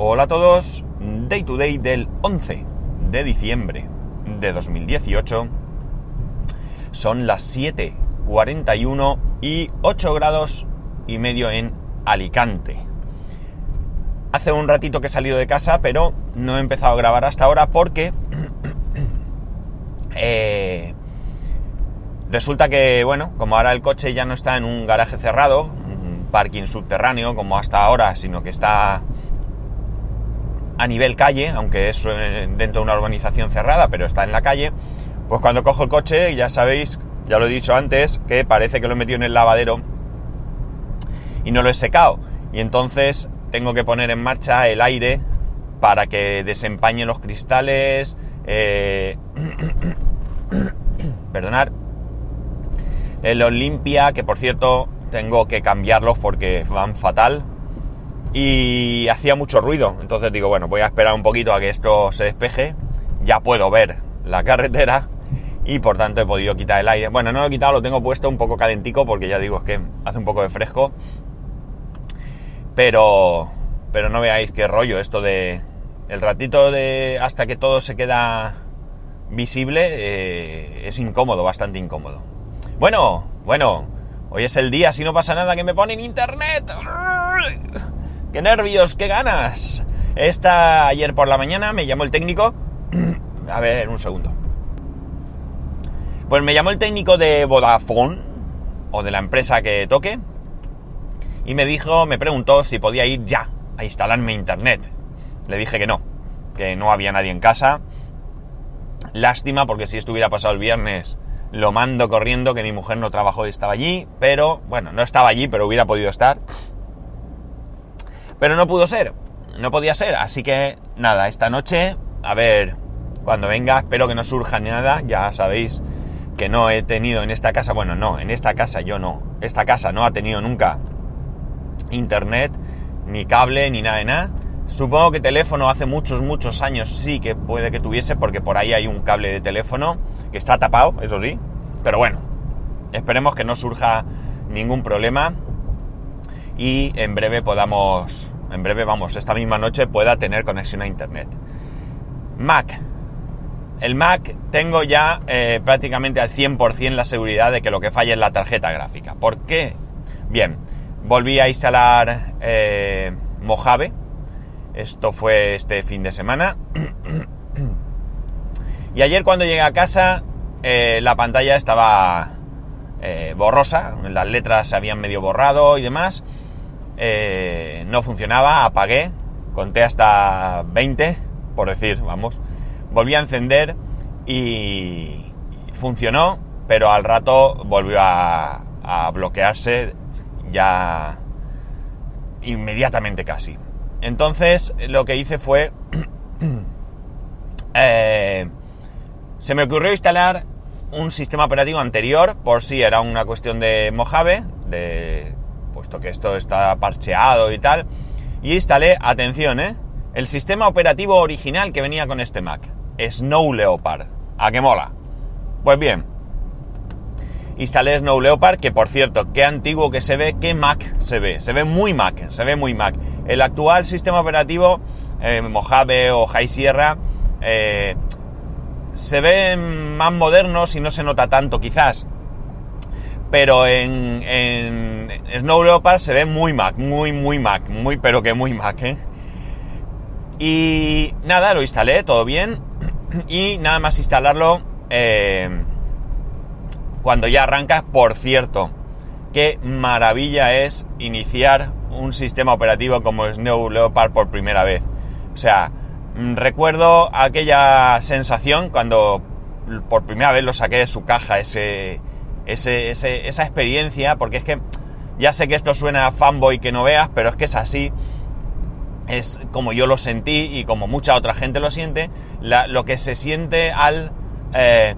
Hola a todos, Day to Day del 11 de diciembre de 2018. Son las 7.41 y 8 grados y medio en Alicante. Hace un ratito que he salido de casa, pero no he empezado a grabar hasta ahora porque eh, resulta que, bueno, como ahora el coche ya no está en un garaje cerrado, un parking subterráneo como hasta ahora, sino que está a nivel calle, aunque es eh, dentro de una urbanización cerrada, pero está en la calle, pues cuando cojo el coche, ya sabéis, ya lo he dicho antes, que parece que lo he metido en el lavadero y no lo he secado. Y entonces tengo que poner en marcha el aire para que desempañe los cristales. Eh, perdonad. Eh, los limpia, que por cierto tengo que cambiarlos porque van fatal y hacía mucho ruido. Entonces digo, bueno, voy a esperar un poquito a que esto se despeje. Ya puedo ver la carretera y por tanto he podido quitar el aire. Bueno, no lo he quitado, lo tengo puesto un poco calentico porque ya digo, es que hace un poco de fresco. Pero, pero no veáis qué rollo esto de el ratito de hasta que todo se queda visible eh, es incómodo, bastante incómodo. Bueno, bueno, hoy es el día, si no pasa nada, que me ponen internet. ¡Qué nervios, qué ganas! Esta ayer por la mañana me llamó el técnico. A ver, un segundo. Pues me llamó el técnico de Vodafone, o de la empresa que toque, y me dijo, me preguntó si podía ir ya a instalarme internet. Le dije que no, que no había nadie en casa. Lástima, porque si estuviera pasado el viernes, lo mando corriendo, que mi mujer no trabajó y estaba allí, pero, bueno, no estaba allí, pero hubiera podido estar. Pero no pudo ser, no podía ser, así que nada, esta noche, a ver, cuando venga, espero que no surja nada, ya sabéis que no he tenido en esta casa, bueno, no, en esta casa yo no, esta casa no ha tenido nunca internet, ni cable, ni nada de nada. Supongo que teléfono hace muchos, muchos años sí que puede que tuviese, porque por ahí hay un cable de teléfono que está tapado, eso sí, pero bueno, esperemos que no surja ningún problema y en breve podamos, en breve vamos, esta misma noche pueda tener conexión a internet. Mac. El Mac tengo ya eh, prácticamente al 100% la seguridad de que lo que falla es la tarjeta gráfica. ¿Por qué? Bien, volví a instalar eh, Mojave. Esto fue este fin de semana. y ayer cuando llegué a casa eh, la pantalla estaba borrosa, las letras se habían medio borrado y demás. Eh, no funcionaba, apagué, conté hasta 20, por decir, vamos, volví a encender y funcionó, pero al rato volvió a, bloquearse ya inmediatamente casi. Entonces lo que hice fue... Eh, se me ocurrió instalar un sistema operativo anterior por si era una cuestión de Mojave, de que esto está parcheado y tal. Y instalé, atención, ¿eh? El sistema operativo original que venía con este Mac. Snow Leopard. ¿A qué mola? Pues bien. Instalé Snow Leopard, que por cierto, qué antiguo que se ve, qué Mac se ve. Se ve muy Mac, se ve muy Mac. El actual sistema operativo, eh, Mojave o High Sierra, eh, se ve más modernos y no se nota tanto quizás pero en, Snow Leopard se ve muy Mac, muy, muy Mac, muy, pero que muy Mac, ¿eh? Y nada, lo instalé, todo bien, y nada más instalarlo, eh, cuando ya arranca, por cierto, qué maravilla es iniciar un sistema operativo como Snow Leopard por primera vez. O sea, mm, recuerdo aquella sensación cuando por primera vez lo saqué de su caja, ese esa experiencia, porque es que ya sé que esto suena fanboy que no veas, pero es que es así, es como yo lo sentí y como mucha otra gente lo siente, lo que se siente al eh,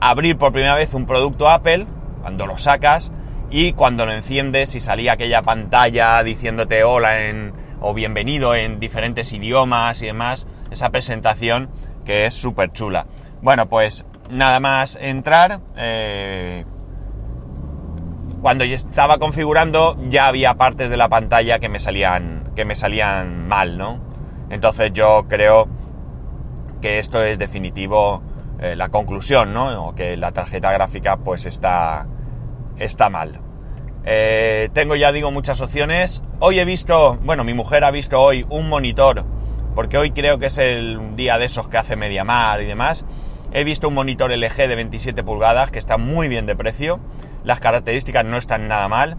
abrir por primera vez un producto Apple, cuando lo sacas y cuando lo enciendes y salía aquella pantalla diciéndote hola en, o bienvenido en diferentes idiomas y demás, esa presentación que es súper chula. Bueno, pues nada más entrar, eh, cuando yo estaba configurando ya había partes de la pantalla que me salían, que me salían mal, ¿no? Entonces yo creo que esto es definitivo eh, la conclusión, ¿no? O que la tarjeta gráfica pues está, está mal. Eh, tengo ya digo muchas opciones. Hoy he visto, bueno, mi mujer ha visto hoy un monitor, porque hoy creo que es el día de esos que hace Mediamar y demás. He visto un monitor LG de 27 pulgadas que está muy bien de precio. Las características no están nada mal.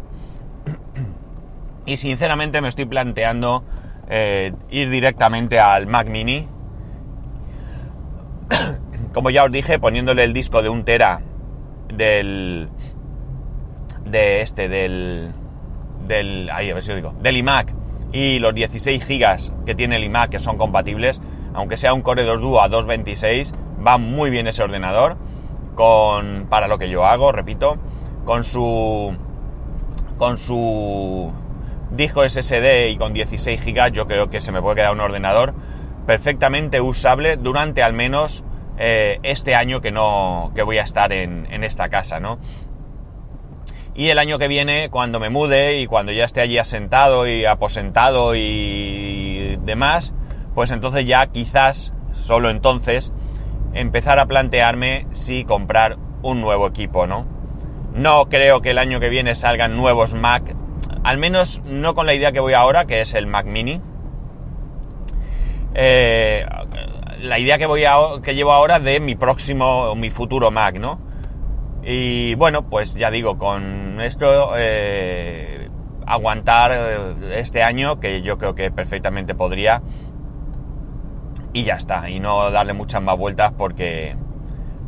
Y sinceramente me estoy planteando eh, ir directamente al Mac Mini. Como ya os dije, poniéndole el disco de un tera del. de este, del. del. ahí, a ver si lo digo. del iMac y los 16 gigas que tiene el iMac que son compatibles, aunque sea un Core 2 Duo a 226, va muy bien ese ordenador con para lo que yo hago, repito, con su con su disco SSD y con 16 GB yo creo que se me puede quedar un ordenador perfectamente usable durante al menos eh, este año que no que voy a estar en, en, esta casa, ¿no? Y el año que viene, cuando me mude y cuando ya esté allí asentado y aposentado y demás, pues entonces ya quizás, solo entonces, empezar a plantearme si comprar un nuevo equipo, ¿no? No creo que el año que viene salgan nuevos Mac al menos no con la idea que voy ahora, que es el Mac Mini. Eh, la idea que, voy a, que llevo ahora de mi próximo, mi futuro Mac, ¿no? Y bueno, pues ya digo, con esto eh, aguantar eh, este año, que yo creo que perfectamente podría, y ya está, y no darle muchas más vueltas porque,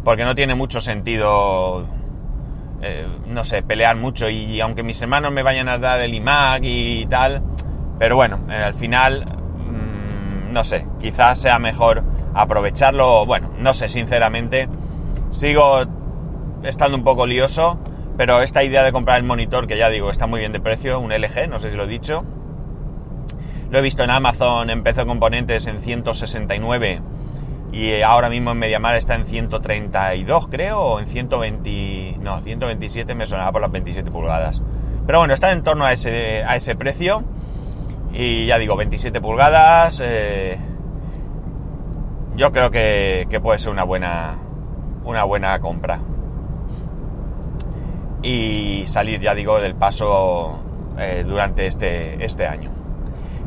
porque no tiene mucho sentido eh, no sé, pelear mucho y, aunque mis hermanos me vayan a dar el iMac y tal, pero bueno, eh, al final, mmm, no sé, quizás sea mejor aprovecharlo, bueno, no sé, sinceramente, sigo estando un poco lioso, pero esta idea de comprar el monitor, que ya digo, está muy bien de precio, un LG, no sé si lo he dicho, lo he visto en Amazon, en PC Componentes en 169 y ahora mismo en Mediamar está en 132 creo, o en 120, no, 127 me sonaba por las 27 pulgadas. Pero bueno, está en torno a ese, a ese precio. Y ya digo, 27 pulgadas. Eh, yo creo que, puede ser una buena, una buena compra. Y salir, ya digo, del paso eh, durante este, este año.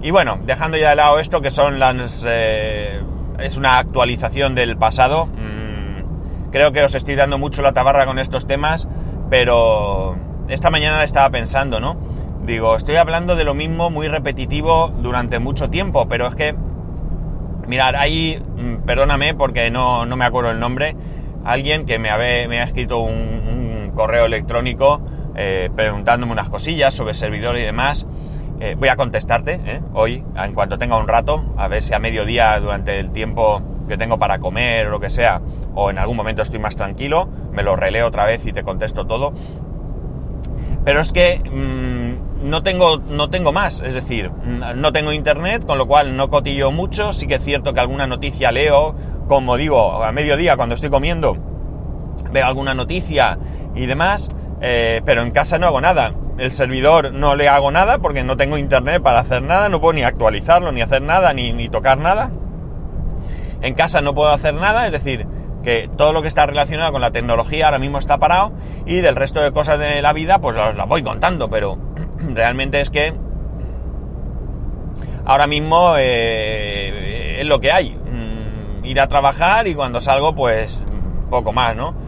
Y bueno, dejando ya de lado esto, que son las... Eh, es una actualización del pasado. Mm, creo que os estoy dando mucho la tabarra con estos temas, pero esta mañana estaba pensando, ¿no? Digo, estoy hablando de lo mismo muy repetitivo durante mucho tiempo, pero es que, mirad, ahí, mm, perdóname porque no, no me acuerdo el nombre, alguien que me, me ha escrito un, correo electrónico eh, preguntándome unas cosillas sobre servidor y demás. Eh, voy a contestarte ¿eh? hoy, en cuanto tenga un rato, a ver si a mediodía, durante el tiempo que tengo para comer o lo que sea, o en algún momento estoy más tranquilo, me lo releo otra vez y te contesto todo. Pero es que mmm, no, tengo, no tengo más, es decir, mm, no tengo internet, con lo cual no cotillo mucho, sí que es cierto que alguna noticia leo, como digo, a mediodía cuando estoy comiendo, veo alguna noticia y demás, eh, pero en casa no hago nada el servidor no le hago nada porque no tengo internet para hacer nada, no puedo ni actualizarlo, ni hacer nada, ni, ni tocar nada. En casa no puedo hacer nada, es decir, que todo lo que está relacionado con la tecnología ahora mismo está parado y del resto de cosas de la vida pues las, voy contando, pero realmente es que ahora mismo eh, es lo que hay. Mm, ir a trabajar y cuando salgo pues poco más, ¿no?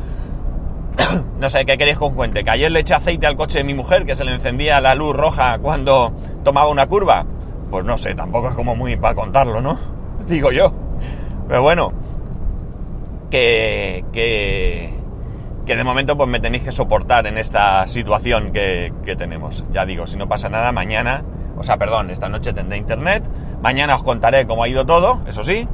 no sé, ¿qué queréis que cuente? ¿Que ayer le eché aceite al coche de mi mujer que se le encendía la luz roja cuando tomaba una curva? Pues no sé, tampoco es como muy para contarlo, ¿no? Digo yo. Pero bueno, que, que, que de momento pues me tenéis que soportar en esta situación que, que tenemos. Ya digo, si no pasa nada, mañana, o sea, perdón, esta noche tendré internet, mañana os contaré cómo ha ido todo, eso sí,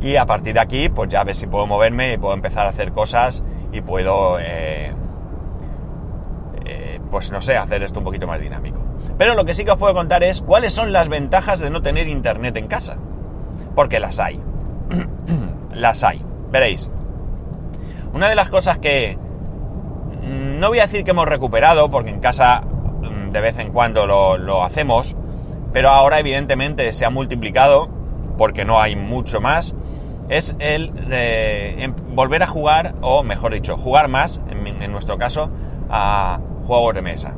y a partir de aquí, pues ya a ver si puedo moverme y puedo empezar a hacer cosas y puedo, eh, eh, pues no sé, hacer esto un poquito más dinámico. Pero lo que sí que os puedo contar es cuáles son las ventajas de no tener internet en casa. Porque las hay. las hay. Veréis. Una de las cosas que mm, no voy a decir que hemos recuperado, porque en casa mm, de vez en cuando lo, lo hacemos, pero ahora evidentemente se ha multiplicado porque no hay mucho más, es el em, volver a jugar, o mejor dicho, jugar más, en, nuestro caso, a juegos de mesa.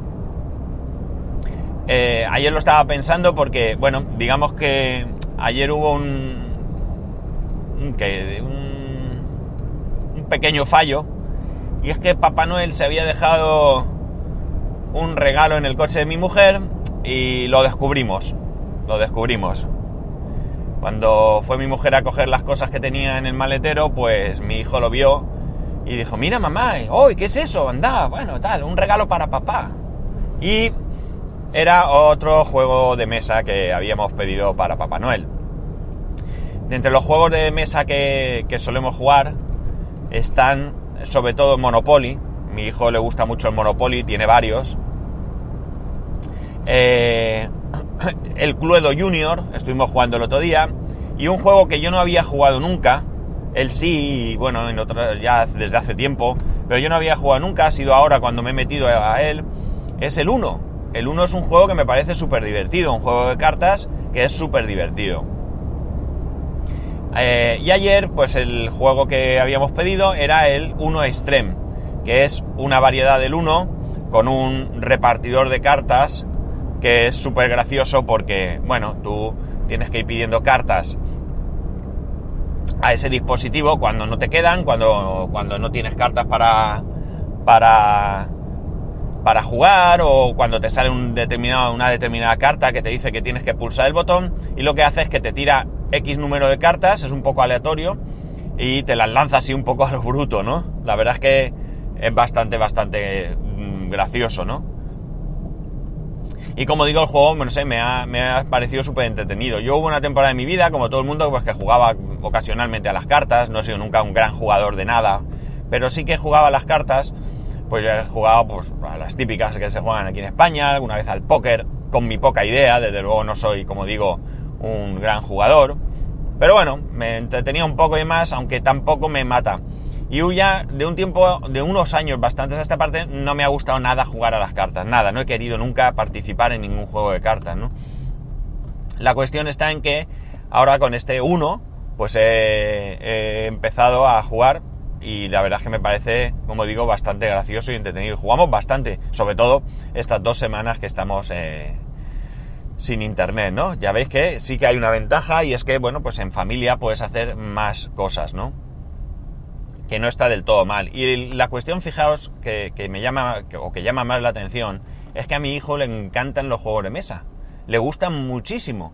Eh, ayer lo estaba pensando porque, bueno, digamos que ayer hubo un, un, un pequeño fallo, y es que Papá Noel se había dejado un regalo en el coche de mi mujer y lo descubrimos, lo descubrimos. Cuando fue mi mujer a coger las cosas que tenía en el maletero, pues mi hijo lo vio y dijo, mira mamá, hoy ¿qué es eso? Anda, bueno, tal, un regalo para papá. Y era otro juego de mesa que habíamos pedido para Papá Noel. entre los juegos de mesa que, solemos jugar están sobre todo Monopoly. Mi hijo le gusta mucho el Monopoly, tiene varios. Eh, el Cluedo Junior, estuvimos jugando el otro día, y un juego que yo no había jugado nunca, él sí, bueno, en ya desde hace tiempo, pero yo no había jugado nunca, ha sido ahora cuando me he metido a él, es el 1. El 1 es un juego que me parece súper divertido, un juego de cartas que es súper divertido. Eh, y ayer, pues el juego que habíamos pedido era el 1 Extreme, que es una variedad del 1 con un repartidor de cartas que es súper gracioso porque, bueno, tú tienes que ir pidiendo cartas a ese dispositivo cuando no te quedan, cuando, cuando no tienes cartas para, para, para jugar o cuando te sale un determinado, una determinada carta que te dice que tienes que pulsar el botón y lo que hace es que te tira X número de cartas, es un poco aleatorio y te las lanza así un poco a lo bruto, ¿no? La verdad es que es bastante, bastante mm, gracioso, ¿no? Y como digo, el juego, no sé, me ha, parecido súper entretenido. Yo hubo una temporada de mi vida, como todo el mundo, pues que jugaba ocasionalmente a las cartas. No he sido nunca un gran jugador de nada. Pero sí que jugaba a las cartas. Pues he jugado pues, a las típicas que se juegan aquí en España, alguna vez al póker, con mi poca idea. Desde luego no soy, como digo, un gran jugador. Pero bueno, me entretenía un poco y más, aunque tampoco me mata. Y ya de un tiempo, de unos años bastantes a esta parte, no me ha gustado nada jugar a las cartas, nada, no he querido nunca participar en ningún juego de cartas, ¿no? La cuestión está en que ahora con este 1, pues he, empezado a jugar y la verdad es que me parece, como digo, bastante gracioso y entretenido. Jugamos bastante, sobre todo estas dos semanas que estamos eh, sin internet, ¿no? Ya veis que sí que hay una ventaja y es que, bueno, pues en familia puedes hacer más cosas, ¿no? Que no está del todo mal. Y la cuestión, fijaos, que, me llama, o que llama más la atención, es que a mi hijo le encantan los juegos de mesa. Le gustan muchísimo.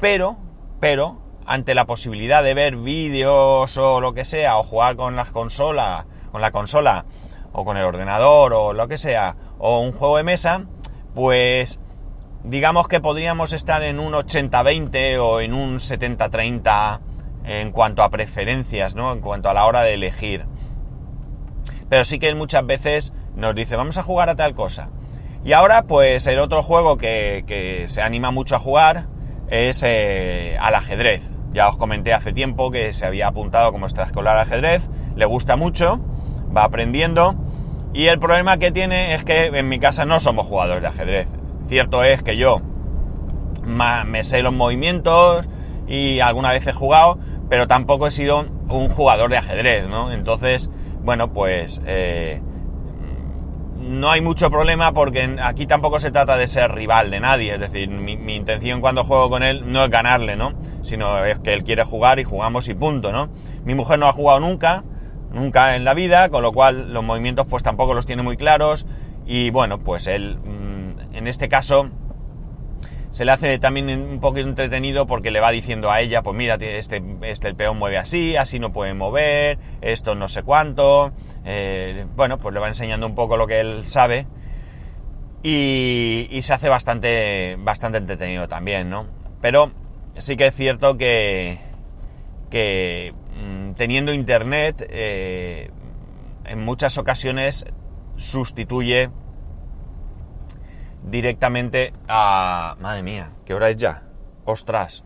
Pero, pero, ante la posibilidad de ver vídeos o lo que sea, o jugar con las consolas, con la consola, o con el ordenador, o lo que sea, o un juego de mesa, pues digamos que podríamos estar en un 80-20 o en un 70-30 en cuanto a preferencias, ¿no? En cuanto a la hora de elegir. Pero sí que muchas veces nos dice, vamos a jugar a tal cosa. Y ahora, pues el otro juego que, se anima mucho a jugar es eh, al ajedrez. Ya os comenté hace tiempo que se había apuntado como extraescolar al ajedrez, le gusta mucho, va aprendiendo. Y el problema que tiene es que en mi casa no somos jugadores de ajedrez. Cierto es que yo me sé los movimientos y alguna vez he jugado, pero tampoco he sido un jugador de ajedrez, ¿no? Entonces, bueno, pues eh, no hay mucho problema porque aquí tampoco se trata de ser rival de nadie, es decir, mi, intención cuando juego con él no es ganarle, ¿no? Sino es que él quiere jugar y jugamos y punto, ¿no? Mi mujer no ha jugado nunca, nunca en la vida, con lo cual los movimientos pues tampoco los tiene muy claros y bueno, pues él mm, en este caso se le hace también un poco entretenido porque le va diciendo a ella, pues mira, este, este el peón mueve así, así no puede mover, esto no sé cuánto. Eh, bueno, pues le va enseñando un poco lo que él sabe. Y, se hace bastante, bastante entretenido también, ¿no? Pero sí que es cierto que, que mm, teniendo internet eh, en muchas ocasiones sustituye directamente a... Madre mía, ¿qué hora es ya? Ostras.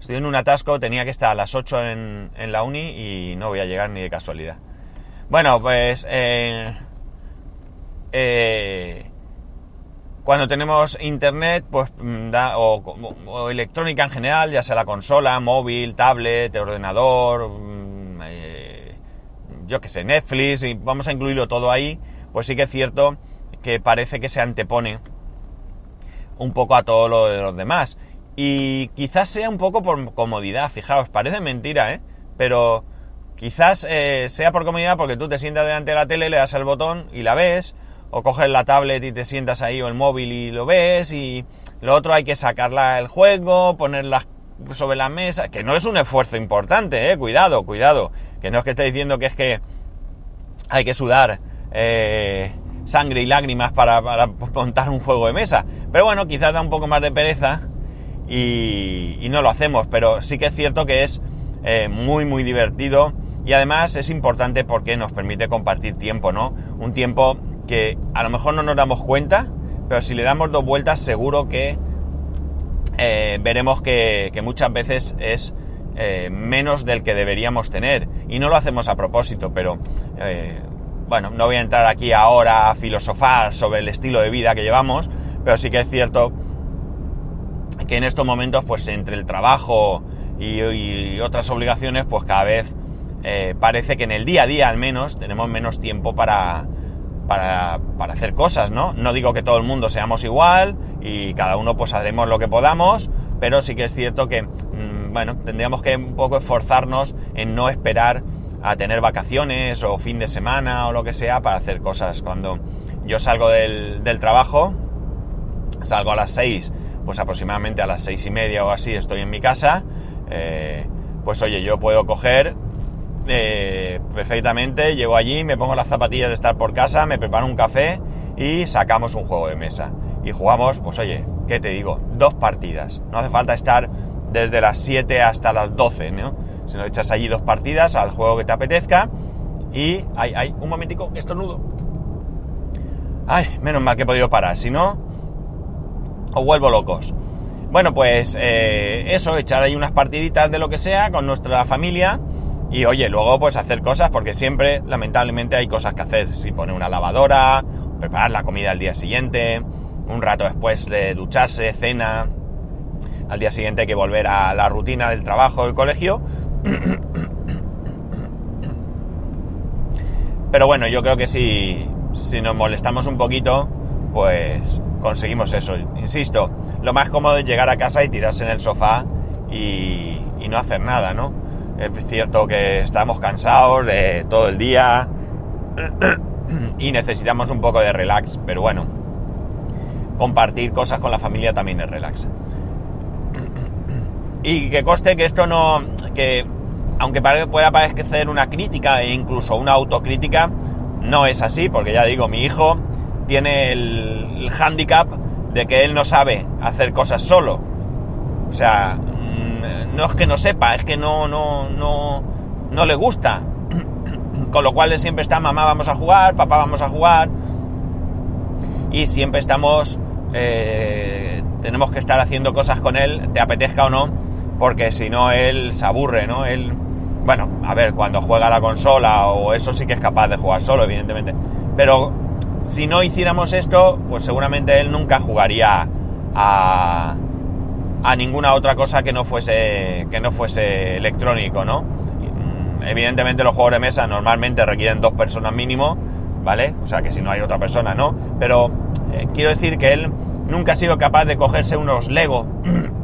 Estoy en un atasco, tenía que estar a las 8 en, la uni y no voy a llegar ni de casualidad. Bueno, pues... Eh, eh, Cuando tenemos internet, pues mm, da, o, electrónica en general, ya sea la consola, móvil, tablet, ordenador, mm, eh, yo que sé, Netflix, y vamos a incluirlo todo ahí, pues sí que es cierto que parece que se antepone un poco a todo lo de los demás. Y quizás sea un poco por comodidad, fijaos, parece mentira, ¿eh? Pero quizás eh, sea por comodidad porque tú te sientas delante de la tele, le das al botón y la ves, o coges la tablet y te sientas ahí o el móvil y lo ves y lo otro hay que sacarla el juego, ponerla sobre la mesa, que no es un esfuerzo importante, eh, cuidado, cuidado, que no es que esté diciendo que es que hay que sudar eh, sangre y lágrimas para, para, montar un juego de mesa, pero bueno, quizás da un poco más de pereza y, y no lo hacemos, pero sí que es cierto que es eh, muy muy divertido y además es importante porque nos permite compartir tiempo, ¿no? Un tiempo que a lo mejor no nos damos cuenta, pero si le damos dos vueltas seguro que eh, veremos que, que, muchas veces es eh, menos del que deberíamos tener. Y no lo hacemos a propósito, pero bueno, no voy a entrar aquí ahora a filosofar sobre el estilo de vida que llevamos, pero sí que es cierto que en estos momentos, pues entre el trabajo y, otras obligaciones, pues cada vez eh, parece que en el día a día al menos tenemos menos tiempo para, para, para, hacer cosas, ¿no? No digo que todo el mundo seamos igual y cada uno pues haremos lo que podamos, pero sí que es cierto que, mmm, bueno, tendríamos que un poco esforzarnos en no esperar a tener vacaciones o fin de semana o lo que sea para hacer cosas. Cuando yo salgo del, del trabajo, salgo a las 6, pues aproximadamente a las seis y media o así estoy en mi casa, eh, pues oye, yo puedo coger eh, perfectamente, llego allí, me pongo las zapatillas de estar por casa, me preparo un café y sacamos un juego de mesa. Y jugamos, pues oye, ¿qué te digo? Dos partidas. No hace falta estar desde las 7 hasta las 12, ¿no? Si no echas allí dos partidas al juego que te apetezca y... ¡Ay, ay! Un momentico, estornudo. ¡Ay! Menos mal que he podido parar, si no... Os vuelvo locos. Bueno, pues eh, eso, echar ahí unas partiditas de lo que sea con nuestra familia y oye, luego pues hacer cosas porque siempre, lamentablemente, hay cosas que hacer. Si pone una lavadora, preparar la comida al día siguiente, un rato después de ducharse, cena. Al día siguiente hay que volver a la rutina del trabajo, del colegio. Pero bueno, yo creo que si, si nos molestamos un poquito, pues conseguimos eso. Insisto, lo más cómodo es llegar a casa y tirarse en el sofá y, y no hacer nada, ¿no? Es cierto que estamos cansados de todo el día y necesitamos un poco de relax, pero bueno, compartir cosas con la familia también es relax. Y que coste que esto no, que aunque pueda parecer una crítica e incluso una autocrítica, no es así, porque ya digo, mi hijo tiene el, el hándicap de que él no sabe hacer cosas solo. O sea, no es que no sepa, es que no, no, no, no le gusta. Con lo cual siempre está, mamá vamos a jugar, papá vamos a jugar. Y siempre estamos, eh, tenemos que estar haciendo cosas con él, te apetezca o no, porque si no él se aburre, ¿no? Él, bueno, a ver, cuando juega la consola o eso sí que es capaz de jugar solo, evidentemente. Pero si no hiciéramos esto, pues seguramente él nunca jugaría a, a ninguna otra cosa que no fuese, que no fuese electrónico, ¿no? Evidentemente los juegos de mesa normalmente requieren dos personas mínimo, ¿vale? O sea que si no hay otra persona, ¿no? Pero eh, quiero decir que él nunca ha sido capaz de cogerse unos Lego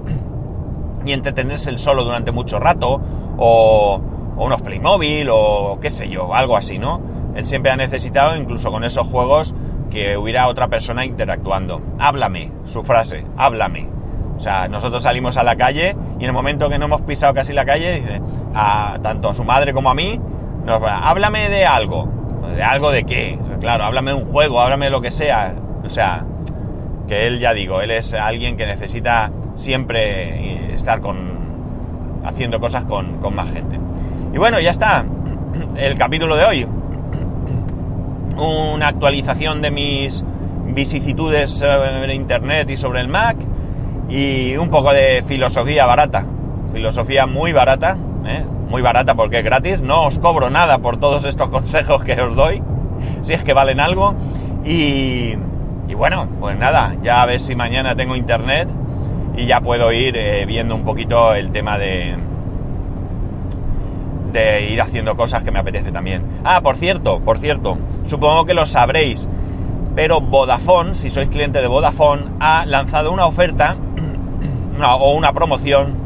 y entretenerse el solo durante mucho rato, o, unos Playmobil, o qué sé yo, algo así, ¿no? Él siempre ha necesitado, incluso con esos juegos, que hubiera otra persona interactuando. Háblame, su frase, háblame. O sea, nosotros salimos a la calle y en el momento que no hemos pisado casi la calle, dice, a, tanto a su madre como a mí, nos, háblame de algo. ¿De algo de qué? Claro, háblame de un juego, háblame de lo que sea. O sea, que él, ya digo, él es alguien que necesita siempre estar con haciendo cosas con, con más gente. Y bueno, ya está. El capítulo de hoy. Una actualización de mis vicisitudes sobre Internet y sobre el Mac y un poco de filosofía barata. Filosofía muy barata, ¿eh? muy barata porque es gratis. No os cobro nada por todos estos consejos que os doy, si es que valen algo. Y, Y bueno, pues nada, ya a ver si mañana tengo internet y ya puedo ir eh, viendo un poquito el tema de, de ir haciendo cosas que me apetece también. Ah, por cierto, por cierto, supongo que lo sabréis, pero Vodafone, si sois cliente de Vodafone, ha lanzado una oferta o una promoción,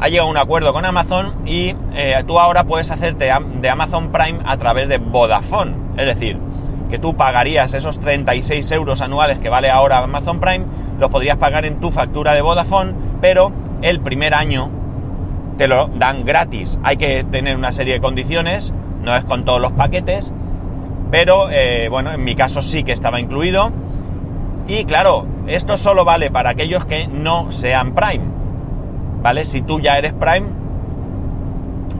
ha llegado a un acuerdo con Amazon y eh, tú ahora puedes hacerte de Amazon Prime a través de Vodafone. Es decir, que tú pagarías esos 36 euros anuales que vale ahora Amazon Prime, los podrías pagar en tu factura de Vodafone, pero el primer año te lo dan gratis. Hay que tener una serie de condiciones, no es con todos los paquetes, pero eh, bueno, en mi caso sí que estaba incluido. Y claro, esto solo vale para aquellos que no sean Prime. ¿Vale? Si tú ya eres Prime,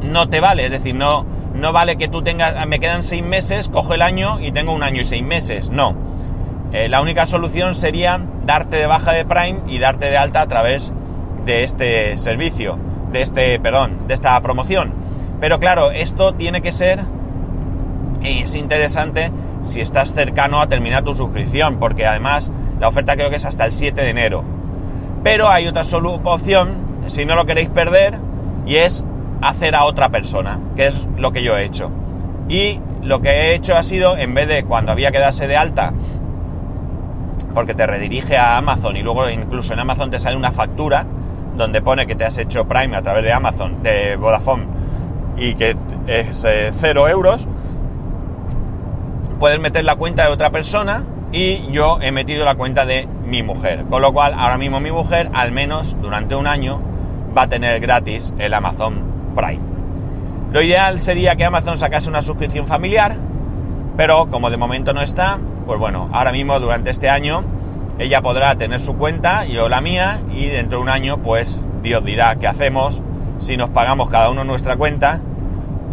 no te vale, es decir, no, no vale que tú tengas, me quedan seis meses, cojo el año y tengo un año y seis meses. No. Eh, la única solución sería darte de baja de Prime y darte de alta a través de este servicio, de este, perdón, de esta promoción. Pero claro, esto tiene que ser, y es interesante si estás cercano a terminar tu suscripción, porque además la oferta creo que es hasta el 7 de enero. Pero hay otra opción, si no lo queréis perder, y es hacer a otra persona, que es lo que yo he hecho. Y lo que he hecho ha sido, en vez de cuando había que darse de alta, porque te redirige a Amazon y luego incluso en Amazon te sale una factura donde pone que te has hecho Prime a través de Amazon, de Vodafone, y que es eh, cero euros, puedes meter la cuenta de otra persona y yo he metido la cuenta de mi mujer. Con lo cual, ahora mismo mi mujer, al menos durante un año, va a tener gratis el Amazon Prime. Lo ideal sería que Amazon sacase una suscripción familiar, pero como de momento no está, pues bueno, ahora mismo durante este año ella podrá tener su cuenta, yo la mía, y dentro de un año pues Dios dirá qué hacemos, si nos pagamos cada uno nuestra cuenta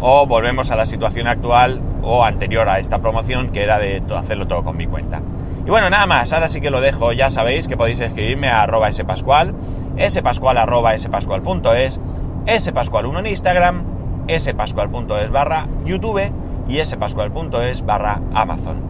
o volvemos a la situación actual o anterior a esta promoción que era de hacerlo todo con mi cuenta. Y bueno, nada más, ahora sí que lo dejo, ya sabéis que podéis escribirme a arroba spascual, spascual arroba spascual.es spascual1 en Instagram, spascual.es barra YouTube y spascual.es barra Amazon.